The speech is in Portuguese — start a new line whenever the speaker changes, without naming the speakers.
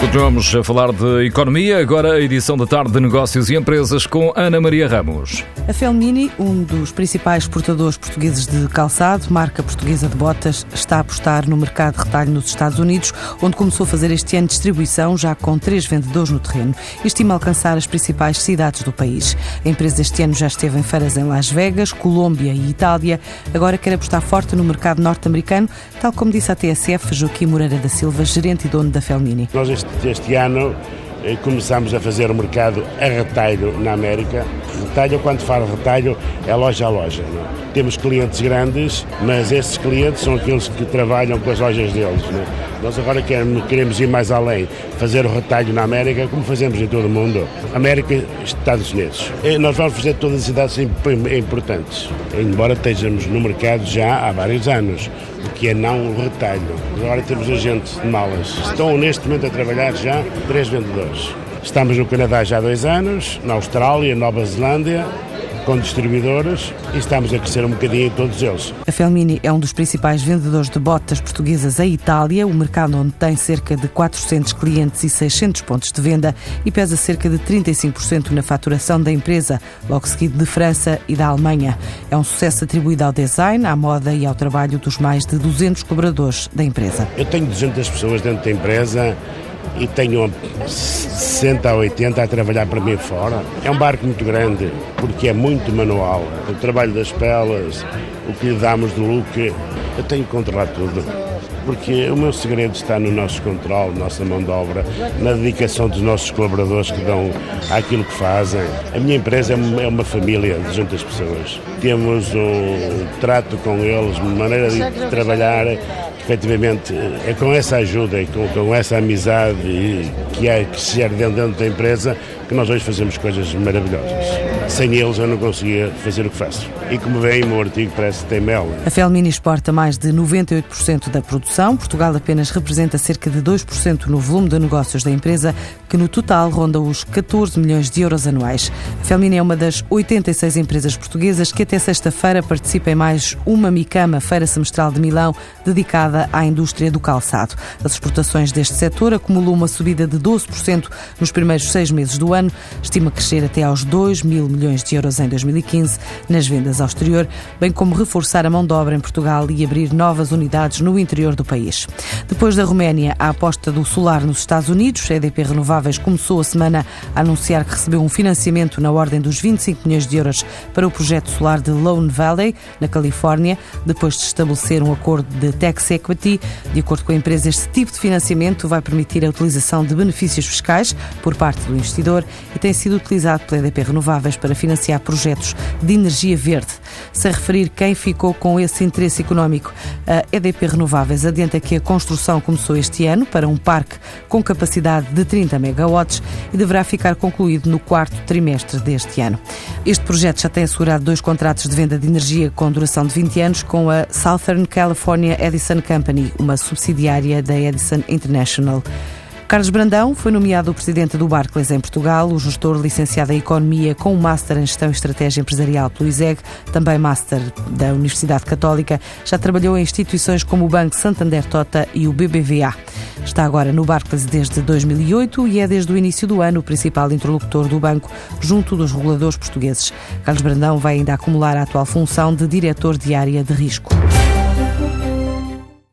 Continuamos a falar de economia, agora a edição da tarde de negócios e empresas com Ana Maria Ramos.
A Felmini, um dos principais exportadores portugueses de calçado, marca portuguesa de botas, está a apostar no mercado de retalho nos Estados Unidos, onde começou a fazer este ano distribuição já com três vendedores no terreno e estima alcançar as principais cidades do país. A empresa este ano já esteve em feiras em Las Vegas, Colômbia e Itália. Agora quer apostar forte no mercado norte-americano, tal como disse a TSF Joaquim Moreira da Silva, gerente e dono da Felmini.
Nós este, este ano eh, começamos a fazer o mercado a retalho na América. Retalho, quando falo retalho, é loja a loja. É? Temos clientes grandes, mas esses clientes são aqueles que trabalham com as lojas deles. Não? é? Nós agora queremos, ir mais além, fazer o retalho na América, como fazemos em todo o mundo. América Estados Unidos. E nós vamos fazer todas as cidades imp- importantes, embora estejamos no mercado já há vários anos, o que é não o retalho. Agora temos agentes de malas. Estão neste momento a trabalhar já três vendedores. Estamos no Canadá já há dois anos, na Austrália, Nova Zelândia, com distribuidores e estamos a crescer um bocadinho em todos eles.
A Felmini é um dos principais vendedores de botas portuguesas em Itália, o mercado onde tem cerca de 400 clientes e 600 pontos de venda e pesa cerca de 35% na faturação da empresa, logo seguido de França e da Alemanha. É um sucesso atribuído ao design, à moda e ao trabalho dos mais de 200 colaboradores da empresa.
Eu tenho 200 pessoas dentro da empresa e tenho 60 a 80 a trabalhar para mim fora. É um barco muito grande, porque é muito manual. O trabalho das peles, o que lhe damos de look, eu tenho que controlar tudo. Porque o meu segredo está no nosso controle, nossa mão de obra, na dedicação dos nossos colaboradores que dão àquilo que fazem. A minha empresa é uma- é família de 200 pessoas. Temos um trato com eles, uma maneira de trabalhar efetivamente é com essa ajuda e com, com essa amizade que, é, que se gera dentro, dentro da empresa que nós hoje fazemos coisas maravilhosas. Sem eles eu não conseguia fazer o que faço. E como veem, o meu artigo parece que tem mel.
A Felmini exporta mais de 98% da produção. Portugal apenas representa cerca de 2% no volume de negócios da empresa, que no total ronda os 14 milhões de euros anuais. A Felmini é uma das 86 empresas portuguesas que até sexta-feira participa em mais uma Micama, feira semestral de Milão, dedicada à indústria do calçado. As exportações deste setor acumulam uma subida de 12% nos primeiros seis meses do ano, estima crescer até aos 2 mil milhões de euros em 2015 nas vendas ao exterior, bem como reforçar a mão de obra em Portugal e abrir novas unidades no interior do país. Depois da Roménia, a aposta do solar nos Estados Unidos, a EDP Renováveis começou a semana a anunciar que recebeu um financiamento na ordem dos 25 milhões de euros para o projeto solar de Lone Valley, na Califórnia, depois de estabelecer um acordo de tax equity. De acordo com a empresa, este tipo de financiamento vai permitir a utilização de benefícios fiscais por parte do investidor e tem sido utilizado pela EDP Renováveis para financiar projetos de energia verde. Sem referir quem ficou com esse interesse económico, a EDP Renováveis adianta que a construção começou este ano para um parque com capacidade de 30 megawatts e deverá ficar concluído no quarto trimestre deste ano. Este projeto já tem assegurado dois contratos de venda de energia com duração de 20 anos com a Southern California Edison Company, uma subsidiária da Edison International. Carlos Brandão foi nomeado presidente do Barclays em Portugal, o gestor licenciado em Economia com um Master em Gestão e Estratégia Empresarial pelo ISEG, também Master da Universidade Católica. Já trabalhou em instituições como o Banco Santander Tota e o BBVA. Está agora no Barclays desde 2008 e é desde o início do ano o principal interlocutor do banco junto dos reguladores portugueses. Carlos Brandão vai ainda acumular a atual função de diretor de área de risco.